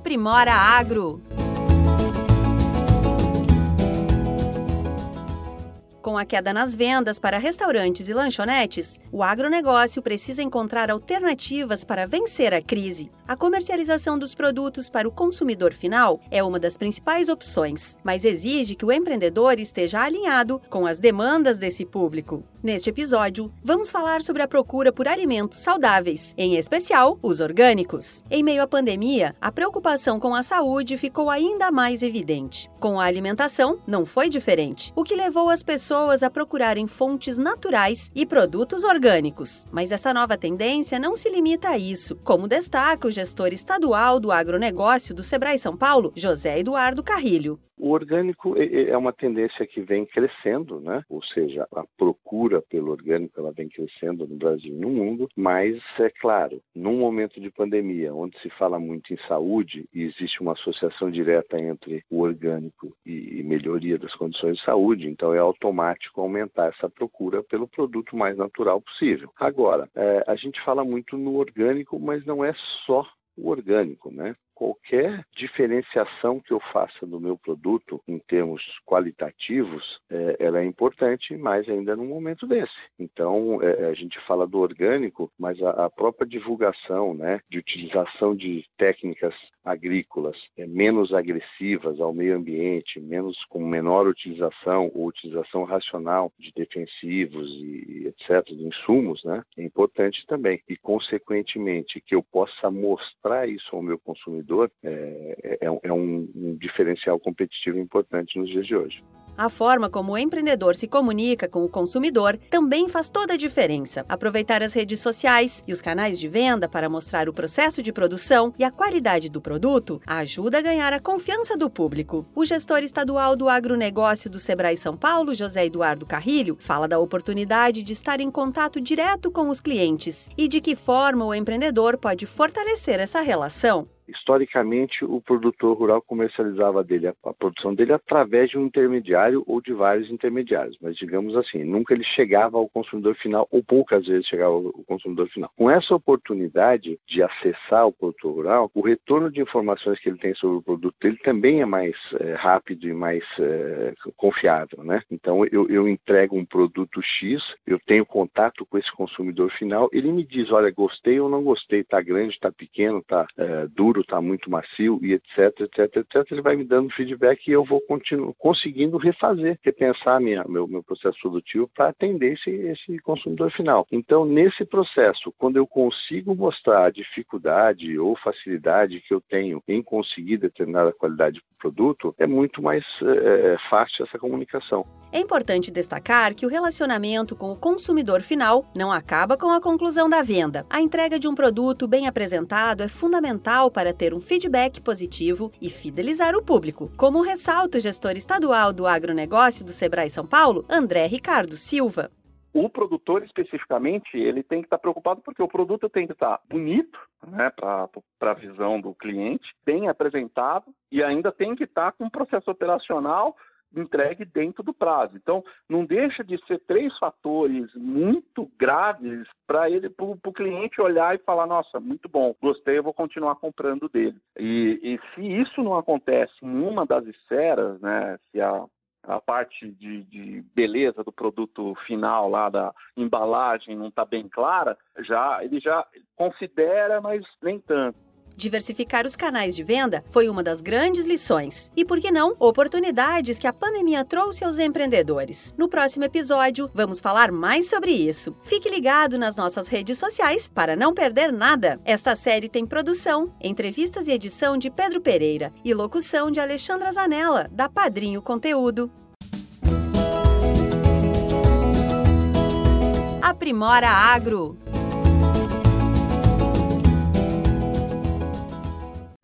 Aprimora Agro. Com a queda nas vendas para restaurantes e lanchonetes, o agronegócio precisa encontrar alternativas para vencer a crise. A comercialização dos produtos para o consumidor final é uma das principais opções, mas exige que o empreendedor esteja alinhado com as demandas desse público. Neste episódio, vamos falar sobre a procura por alimentos saudáveis, em especial os orgânicos. Em meio à pandemia, a preocupação com a saúde ficou ainda mais evidente. Com a alimentação, não foi diferente, o que levou as pessoas a procurarem fontes naturais e produtos orgânicos. Mas essa nova tendência não se limita a isso, como destaca o gestor estadual do agronegócio do Sebrae São Paulo, José Eduardo Carrilho. O orgânico é uma tendência que vem crescendo, né? Ou seja, a procura pelo orgânico ela vem crescendo no Brasil e no mundo, mas é claro, num momento de pandemia, onde se fala muito em saúde e existe uma associação direta entre o orgânico e melhoria das condições de saúde, então é automático aumentar essa procura pelo produto mais natural possível. Agora, é, a gente fala muito no orgânico, mas não é só o orgânico, né? Qualquer diferenciação que eu faça do meu produto em termos qualitativos, é, ela é importante, mas ainda num momento desse. Então, é, a gente fala do orgânico, mas a, a, própria divulgação né, de utilização de técnicas agrícolas é, menos agressivas ao meio ambiente, menos com menor utilização ou utilização racional de defensivos e, e etc., de insumos, né, é importante também. E, consequentemente, que eu possa mostrar isso ao meu consumidor consumidor é, é, é um, um diferencial competitivo importante nos dias de hoje. A forma como o empreendedor se comunica com o consumidor também faz toda a diferença. Aproveitar as redes sociais e os canais de venda para mostrar o processo de produção e a qualidade do produto ajuda a ganhar a confiança do público. O gestor estadual do agronegócio do Sebrae São Paulo, José Eduardo Carrilho, fala da oportunidade de estar em contato direto com os clientes e de que forma o empreendedor pode fortalecer essa relação historicamente o produtor rural comercializava dele a, a, produção dele através de um intermediário ou de vários intermediários, mas digamos assim, nunca ele chegava ao consumidor final ou poucas vezes chegava ao consumidor final. Com essa oportunidade de acessar o produtor rural, o retorno de informações que ele tem sobre o produto dele também é mais é, rápido e mais é, confiável, né? Então eu, eu entrego um produto X, eu tenho contato com esse consumidor final, ele me diz, olha, gostei ou não gostei, tá grande, tá pequeno, tá é, duro está muito macio e etc, etc, etc, ele vai me dando feedback e eu vou continuar conseguindo refazer, repensar minha, meu, meu processo produtivo para atender esse, esse consumidor final. Então, nesse processo, quando eu consigo mostrar a dificuldade ou facilidade que eu tenho em conseguir determinada qualidade do produto, é muito mais é, fácil essa comunicação. É importante destacar que o relacionamento com o consumidor final não acaba com a conclusão da venda. A entrega de um produto bem apresentado é fundamental para ter um feedback positivo e fidelizar o público, como ressalta o gestor estadual do agronegócio do Sebrae São Paulo, André Ricardo Silva. O produtor, especificamente, ele tem que estar preocupado porque o produto tem que estar bonito, né, para a visão do cliente, bem apresentado e ainda tem que estar com um processo operacional entregue dentro do prazo. Então, não deixa de ser três fatores muito graves para ele, para o cliente olhar e falar, nossa, muito bom, gostei, eu vou continuar comprando dele. E, e se isso não acontece em uma das esferas, né, se a a parte de, de, beleza do produto final lá da embalagem não está bem clara, já ele já considera, mas nem tanto. Diversificar os canais de venda foi uma das grandes lições. E por que não, oportunidades que a pandemia trouxe aos empreendedores. No próximo episódio, vamos falar mais sobre isso. Fique ligado nas nossas redes sociais para não perder nada. Esta série tem produção, entrevistas e edição de Pedro Pereira e locução de Alexandra Zanella, da Padrinho Conteúdo. Aprimora Agro.